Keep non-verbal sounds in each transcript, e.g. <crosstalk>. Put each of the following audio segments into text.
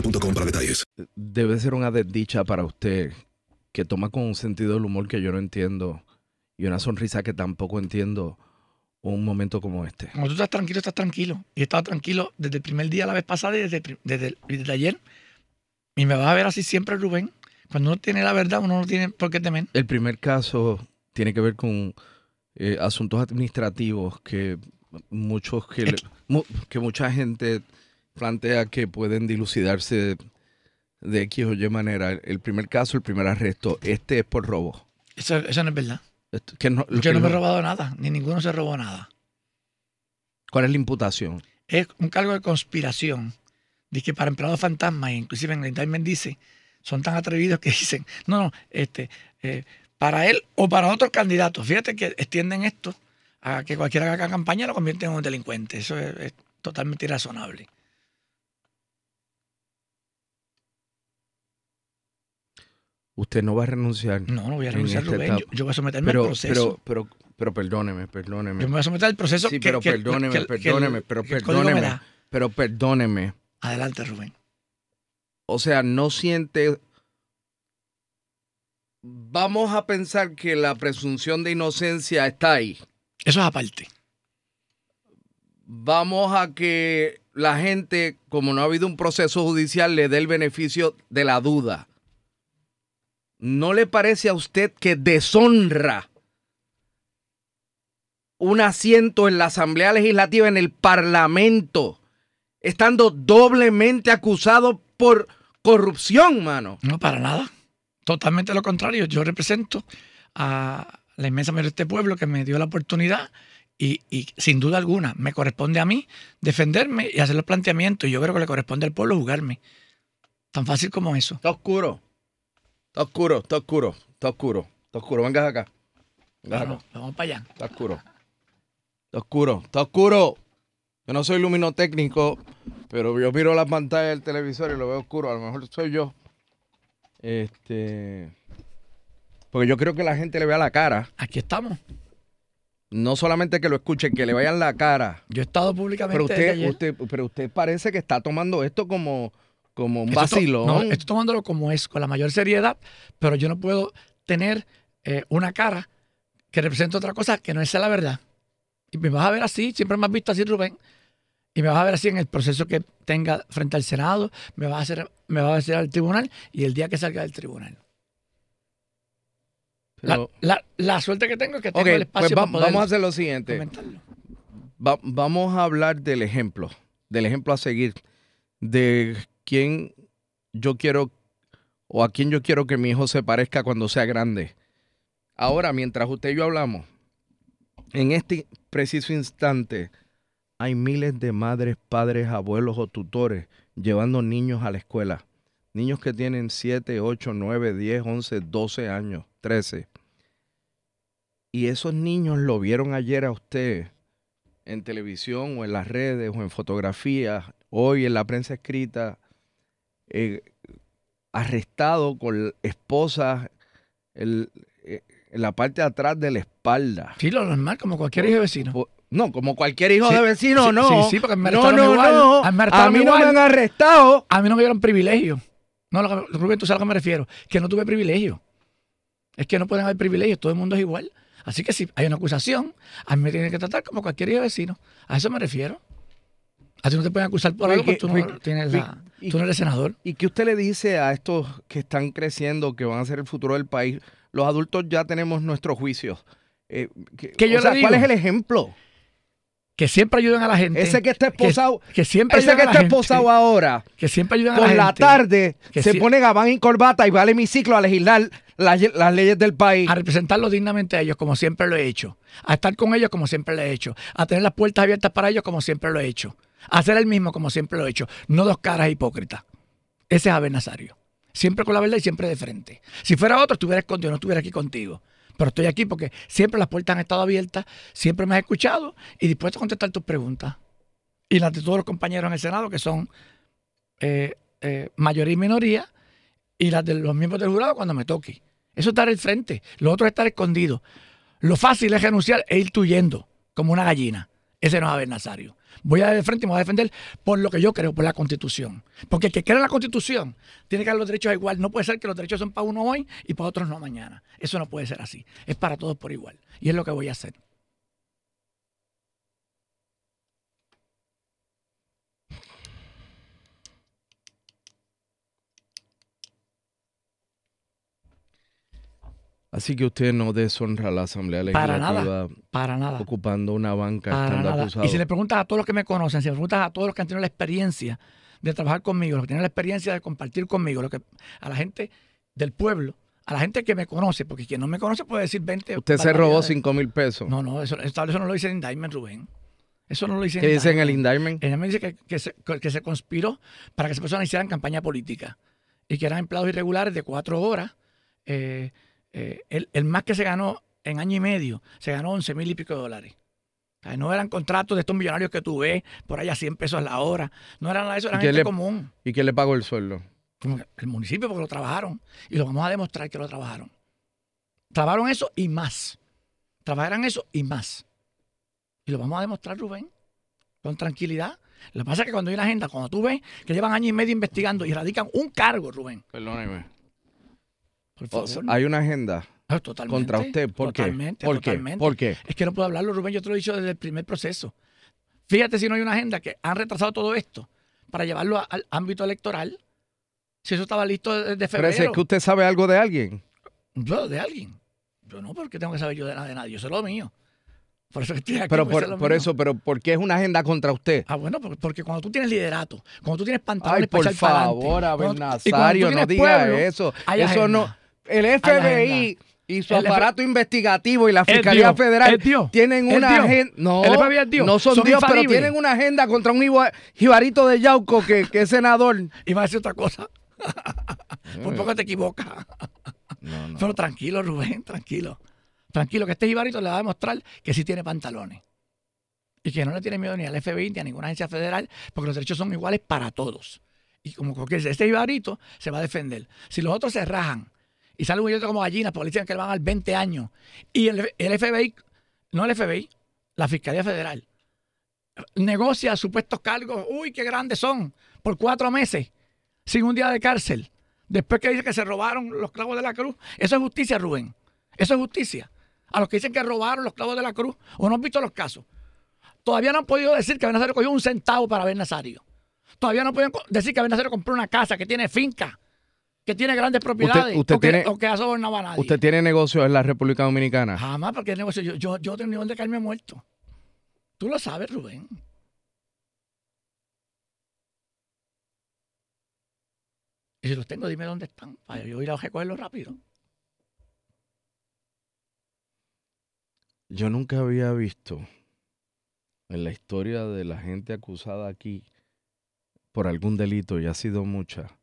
boostmobile.com para detalles. Debe ser una desdicha para usted que toma con un sentido del humor que yo no entiendo y una sonrisa que tampoco entiendo un momento como este. Cuando tú estás tranquilo, estás tranquilo. Y he estado tranquilo desde el primer día la vez pasada y desde, desde, el- desde ayer. Y me vas a ver así siempre, Rubén. Cuando uno tiene la verdad, uno no tiene por qué temer. El primer caso tiene que ver con eh, asuntos administrativos que muchos que, le- mu- que mucha gente plantea que pueden dilucidarse de, X o Y manera. El primer caso, el primer arresto, este es por robo. Eso, eso no es verdad. Esto- que no- Yo que no me he robado nada, ni ninguno se robó nada. ¿Cuál es la imputación? Es un cargo de conspiración. Dice que para empleados fantasmas, inclusive en el indictment dice, son tan atrevidos que <laughs> dicen, no, no, este, eh, para él o para otros candidatos. Fíjate que extienden esto a que cualquiera que haga campaña lo convierte en un delincuente. Eso es, es totalmente irrazonable. Usted no va a renunciar. No, no voy a en renunciar, Rubén. Yo, yo voy a someterme pero, al proceso. Pero, pero, pero perdóneme, perdóneme. yo me voy a someter al proceso Sí, que- pero que- perdóneme, que- perdóneme, pero perdóneme. Pero perdóneme. Adelante, Rubén. O sea, no siente. Vamos a pensar que la presunción de inocencia está ahí. Eso es aparte. Vamos a que la gente, como no ha habido un proceso judicial, le dé el beneficio de la duda. ¿No le parece a usted que deshonra un asiento en la Asamblea Legislativa, en el Parlamento, estando doblemente acusado por corrupción, mano? No, para nada. Totalmente lo contrario. Yo represento a la inmensa mayoría de este pueblo que me dio la oportunidad y, y sin duda alguna me corresponde a mí defenderme y hacer los planteamientos. Y yo creo que le corresponde al pueblo jugarme. Tan fácil como eso. Está oscuro. Está oscuro, está oscuro, está oscuro, está oscuro. Vengas acá. Vengas acá. Vamos, vamos para allá. Está oscuro. Está oscuro, está oscuro. Yo no soy luminotécnico, pero yo miro la pantalla del televisor y lo veo oscuro. A lo mejor soy yo. Este. Porque yo creo que la gente le vea la cara. Aquí estamos. No solamente que lo escuchen, que le vean la cara. Yo he estado públicamente Pero usted, usted, pero usted parece que está tomando esto como, como un vacilón. no, estoy tomándolo como es, con la mayor seriedad, pero yo no puedo tener eh, una cara que represente otra cosa que no sea la verdad. Y me vas a ver así, siempre me has visto así, Rubén. Y me vas a ver así en el proceso que tenga frente al Senado, me vas a hacer, me vas a hacer al tribunal y el día que salga del tribunal. La, Pero- la- la suerte que tengo es que tengo el espacio pues va- para poder vamos a hacer lo siguiente. Va- vamos a hablar del ejemplo, del ejemplo a seguir, de quién yo quiero o a quién yo quiero que mi hijo se parezca cuando sea grande. Ahora, mientras usted y yo hablamos, en este preciso instante, hay miles de madres, padres, abuelos o tutores llevando niños a la escuela. Niños que tienen 7, 8, 9, 10, 11, 12 años, 13. Y esos niños lo vieron ayer a usted en televisión o en las redes o en fotografías, hoy en la prensa escrita, eh, arrestado con esposas el, eh, en la parte de atrás de la espalda. Sí, lo normal, como cualquier hijo de vecino. Por- No, como cualquier hijo Sí, de vecino, sí, no. sí, sí, porque me no, no, igual. no. A mí A no me han arrestado. A mí no me dieron privilegio. No, lo que- Rubén, tú sabes a lo que me refiero. Que no tuve privilegio. Es que no pueden haber privilegios, todo el mundo es igual. Así que si hay una acusación, a mí me tienen que tratar como cualquier hijo de vecino. A eso me refiero. A ti no te pueden acusar por algo porque tú no, tienes la- y- tú no eres senador. ¿Y qué usted le dice a estos que están creciendo, que van a ser el futuro del país? Los adultos ya tenemos nuestros juicios. Eh, que- ¿Qué yo o sea, le ¿cuál digo? es el ejemplo? Que siempre ayuden a la gente. Ese que está que- esposado, Que, siempre ese que la está esposado ahora, Que siempre ayuden a por la la gente. tarde, Que se si- pone gabán y corbata y va al hemiciclo a legislar las, las leyes del país. a representarlos dignamente a ellos, como siempre lo he hecho. A estar con ellos, como siempre lo he hecho. A tener las puertas abiertas para ellos, como siempre lo he hecho. Hacer el mismo, como siempre lo he hecho. No dos caras hipócritas. Ese es Abel Nazario. Siempre con la verdad y siempre de frente. Si fuera otro, estuviera escondido, no estuviera aquí contigo. Pero estoy aquí porque siempre las puertas han estado abiertas, siempre me has escuchado y dispuesto a contestar tus preguntas. Y las de todos los compañeros en el Senado, que son eh, eh, mayoría y minoría, y las de los miembros del jurado cuando me toque. Eso es dar el frente. Lo otro es estar escondido. Lo fácil es renunciar e ir tuyendo, como una gallina. Ese no es Abel Nazario. Voy a el frente y me voy a defender por lo que yo creo, por la Constitución. Porque el que cree en la Constitución tiene que dar los derechos igual. No puede ser que los derechos son para uno hoy y para otros no mañana. Eso no puede ser así. Es para todos por igual. Y es lo que voy a hacer. Así que usted no deshonra a la Asamblea Para Legislativa nada. Para nada. ocupando una banca Para estando nada. acusado. Y si le preguntas a todos los que me conocen, si le preguntas a todos los que han tenido la experiencia de trabajar conmigo, los que tienen la experiencia de compartir conmigo, lo que, a la gente del pueblo, a la gente que me conoce, porque quien no me conoce puede decir 20. Usted se robó barbaridades. 5 mil pesos. No, no, eso, eso no lo dice el indictment, Rubén. Eso no lo dice ¿Qué dice en el indictment? Ella me dice que, que se, que se conspiró para que esas personas hicieran campaña política y que eran empleados irregulares de cuatro horas. Eh, eh, el, el más que se ganó en año y medio, se ganó 11 mil y pico de dólares. O sea, no eran contratos de estos millonarios que tú ves por allá 100 pesos la hora. No eran eso, eran ¿Y quién gente le- común. ¿Y quién le pagó el sueldo? El municipio porque lo trabajaron. Y lo vamos a demostrar que lo trabajaron. Trabajaron eso y más. Trabajaron eso y más. Y lo vamos a demostrar, Rubén, con tranquilidad. Lo que pasa es que cuando hay una agenda, cuando tú ves que llevan año y medio investigando y radican un cargo, Rubén, Perdóneme. Por O- favor. hay una agenda Ah, totalmente, contra usted. ¿Por qué? totalmente, ¿Por qué? totalmente. ¿Por qué? Es que no puedo hablarlo, Rubén, yo te lo he dicho desde el primer proceso. Fíjate si no hay una agenda que han retrasado todo esto para llevarlo a- al ámbito electoral. Si eso estaba listo desde Pero febrero. ese es que usted sabe algo de alguien. Yo, de alguien. Yo no, porque tengo que saber yo de nada de nadie. Yo sé lo mío. Por eso que estoy aquí. Pero por, eso, pero ¿por qué es una agenda contra usted? Ah, bueno, porque, porque cuando tú tienes liderato, cuando tú tienes pantalones Ay, para por echar favor, Abel Nazario, no diga pueblo, eso. Eso agenda. no. El FBI y su El F- aparato investigativo y la Fiscalía Dios, Federal tienen una agenda. No, son, son Dios, pero tienen una agenda contra un jiba- jibarito de Yauco que, que es senador. <laughs> Y va a decir otra cosa. <laughs> Por poco te equivocas. No, no. Pero tranquilo, Rubén, tranquilo. Tranquilo, que este jibarito le va a demostrar que sí tiene pantalones. Y que no le tiene miedo ni al FBI ni a ninguna agencia federal, porque los derechos son iguales para todos. Y como cualquier este jibarito se va a defender. Si los otros se rajan y sale un billete como gallina porque dicen que le van a dar 20 años, y el, FBI, no el FBI, la Fiscalía Federal, negocia supuestos cargos, uy, qué grandes son, por cuatro meses, sin un día de cárcel. Después que dice que se robaron los clavos de la cruz. Eso es justicia, Rubén. Eso es justicia. A los que dicen que robaron los clavos de la cruz, o no han visto los casos. Todavía no han podido decir que Ben Nazario cogió un centavo para Ben Nazario. Todavía no pueden co- decir que Ben Nazario compró una casa, que tiene finca, que tiene grandes propiedades, usted o, que, tiene- o que ha sobornado a nadie. ¿Usted tiene negocios en la República Dominicana? Jamás, porque negocio, yo, yo, yo tengo nivel de caerme muerto. Tú lo sabes, Rubén. Y si los tengo, dime dónde están, para yo ir a recogerlos rápido. Yo nunca había visto en la historia de la gente acusada aquí por algún delito, y ha sido mucha,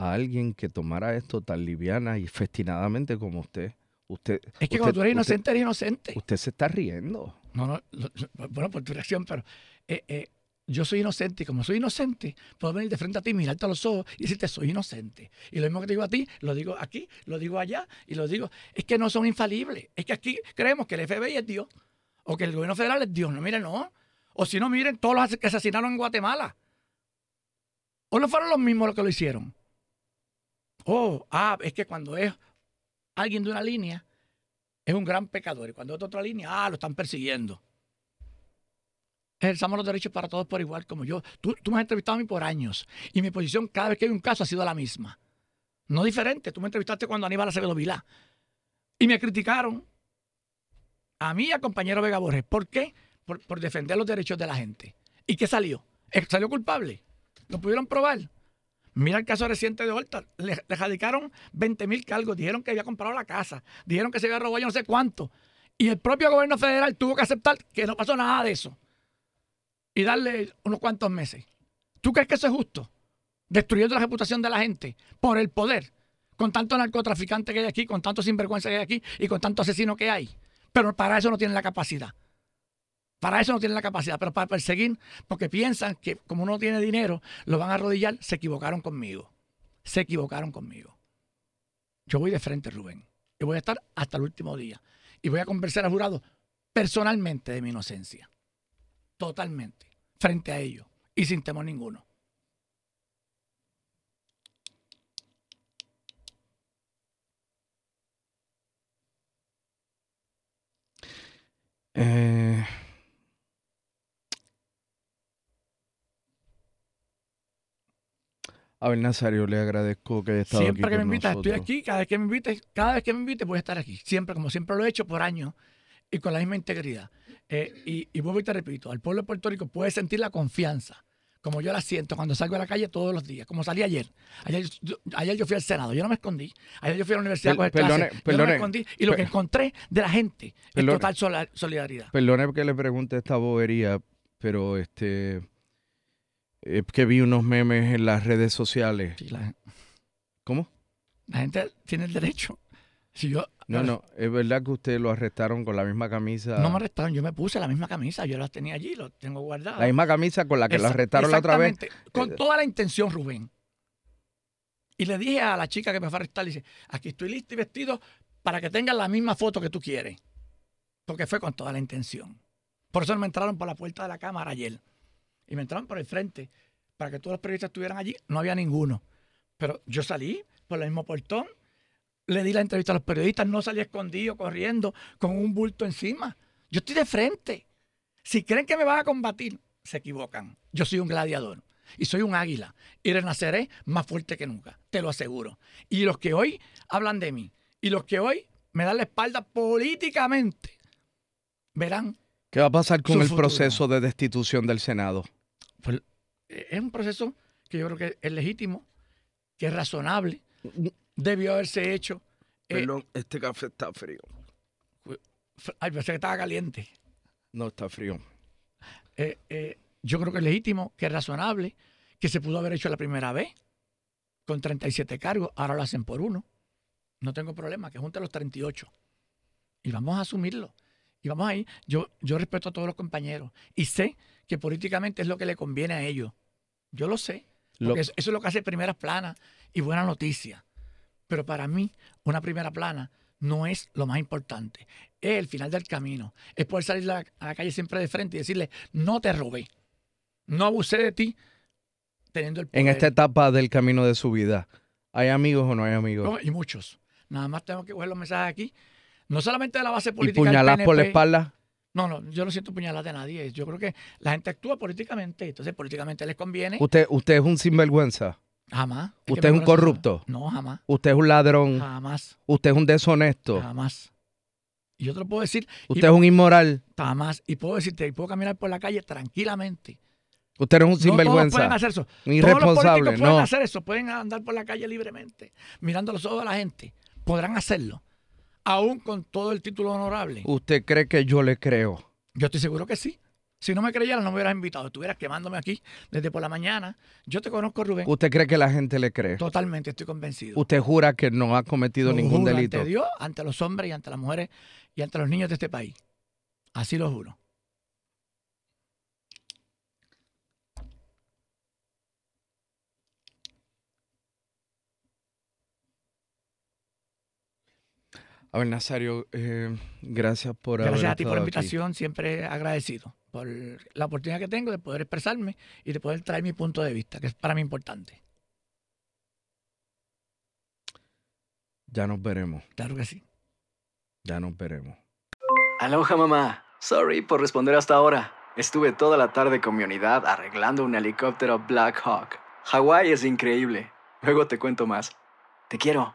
a alguien que tomara esto tan liviana y festinadamente como usted. Usted, Es que usted- cuando tú eres usted- inocente, eres inocente. Usted se está riendo. No, no, bueno, por tu reacción, pero eh, eh, yo soy inocente y como soy inocente, puedo venir de frente a ti, mirarte a los ojos y decirte soy inocente. Y lo mismo que te digo a ti, lo digo aquí, lo digo allá y lo digo. Es que no son infalibles. Es que aquí creemos que el FBI es Dios o que el gobierno federal es Dios. No, miren, no. O si no, miren todos los que asesinaron en Guatemala. ¿O no fueron los mismos los que lo hicieron? Oh, ah, es que cuando es alguien de una línea, es un gran pecador. Y cuando es de otra línea, ah, lo están persiguiendo. Ejerzamos los derechos para todos por igual como yo. Tú, tú me has entrevistado a mí por años. Y mi posición cada vez que hay un caso ha sido la misma. No diferente. Tú me entrevistaste cuando Aníbal Acevedo Vilá. Y me criticaron. A mí y a compañero Vega Borges. ¿Por qué? Por, por defender los derechos de la gente. ¿Y qué salió? ¿Salió culpable? ¿Lo pudieron probar? Mira el caso reciente de Horta. Le, le radicaron 20 mil cargos. Dijeron que había comprado la casa. Dijeron que se había robado yo no sé cuánto. Y el propio gobierno federal tuvo que aceptar que no pasó nada de eso. Y darle unos cuantos meses. ¿Tú crees que eso es justo? Destruyendo la reputación de la gente por el poder. Con tanto narcotraficante que hay aquí, con tanto sinvergüenza que hay aquí y con tanto asesino que hay. Pero para eso no tienen la capacidad. Para eso no tienen la capacidad, pero para perseguir, porque piensan que como uno tiene dinero, lo van a arrodillar, se equivocaron conmigo. Se equivocaron conmigo. Yo voy de frente, Rubén. Y voy a estar hasta el último día. Y voy a conversar al jurado personalmente de mi inocencia. Totalmente. Frente a ellos. Y sin temor ninguno. A ver, Nazario, le agradezco que haya estado Siempre aquí que me invitas, estoy aquí. Cada vez que me invites, cada vez que me invites, voy a estar aquí. Siempre, como siempre lo he hecho por años y con la misma integridad. Eh, y, y vuelvo y te repito, al pueblo de Puerto Rico puede sentir la confianza, como yo la siento cuando salgo a la calle todos los días, como salí ayer. Ayer yo, ayer yo fui al Senado, yo no me escondí. Ayer yo fui a la universidad Per- a coger perdone, yo no me escondí. Y lo que encontré de la gente es total solidaridad. Perdone que le pregunte esta bobería, pero este es que vi unos memes en las redes sociales. Sí, la, ¿Cómo? la gente tiene el derecho. Si yo, No, no, es verdad que usted lo arrestaron con la misma camisa. No me arrestaron, yo me puse la misma camisa, yo las tenía allí, los tengo guardadas. La misma camisa con la que lo arrestaron la otra vez. Con toda la intención, Rubén. Y le dije a la chica que me fue a arrestar, le dice, aquí estoy listo y vestido para que tengas la misma foto que tú quieres. Porque fue con toda la intención. Por eso no me entraron por la puerta de la cámara ayer. Y me entraron por el frente. Para que todos los periodistas estuvieran allí, no había ninguno. Pero yo salí por el mismo portón, le di la entrevista a los periodistas, no salí escondido, corriendo, con un bulto encima. Yo estoy de frente. Si creen que me van a combatir, se equivocan. Yo soy un gladiador y soy un águila y renaceré más fuerte que nunca, te lo aseguro. Y los que hoy hablan de mí y los que hoy me dan la espalda políticamente, verán, ¿Qué va a pasar con el futuro. proceso de destitución del Senado? Pues, eh, es un proceso que yo creo que es legítimo, que es razonable, debió haberse hecho. eh, este café está frío. ay, pensé que estaba caliente. No está frío. Eh, eh, yo creo que es legítimo, que es razonable, que se pudo haber hecho la primera vez con 37 cargos, ahora lo hacen por uno. No tengo problema, que junten los 38. Y vamos a asumirlo. Y vamos ahí. Yo, yo respeto a todos los compañeros y sé que políticamente es lo que le conviene a ellos. Yo lo sé. Lo- Porque eso, eso es lo que hace primeras planas y buena noticia. Pero para mí, una primera plana no es lo más importante. Es el final del camino. Es poder salir a la, a la calle siempre de frente y decirle, no te robé. No abusé de ti teniendo el poder. En esta etapa del camino de su vida, ¿hay amigos o no hay amigos? No, y muchos. Nada más tengo que coger los mensajes aquí. No solamente de la base ¿Y política. del puñalas por la espalda? No, no, yo no siento puñaladas de nadie. Yo creo que la gente actúa políticamente. Entonces, políticamente les conviene. Usted, usted es un sinvergüenza. Jamás. Usted es un corrupto. No, jamás. Usted es un ladrón. Jamás. Usted es un deshonesto. Jamás. Y yo te lo puedo decir. y Usted es un inmoral. Jamás. Y puedo decirte, y puedo caminar por la calle tranquilamente, Usted no es un No todos sinvergüenza. pueden hacer eso. un Todos los irresponsable. políticos pueden No. hacer eso. Pueden andar por la calle libremente, mirando los ojos a la gente. Podrán hacerlo. Aún con todo el título honorable. ¿Usted cree que yo le creo? Yo estoy seguro que sí. Si no me creyeras, no me hubieras invitado. Estuvieras quemándome aquí desde por la mañana. Yo te conozco, Rubén. ¿Usted cree que la gente le cree? Totalmente, estoy convencido. ¿Usted jura que no ha cometido Lo ningún juro delito? Ante Dios, ante los hombres y ante las mujeres y ante los niños de este país. Así lo juro. A ver, Nazario, eh, gracias por Gracias haber a ti por la estado aquí. invitación, siempre agradecido por la oportunidad que tengo de poder expresarme y de poder traer mi punto de vista, que es para mí importante. Ya nos veremos. Claro que sí. Ya nos veremos. Aloha mamá. Sorry por responder hasta ahora. Estuve toda la tarde con mi unidad arreglando un helicóptero Black Hawk. Hawái es increíble. Luego te cuento más. Te quiero.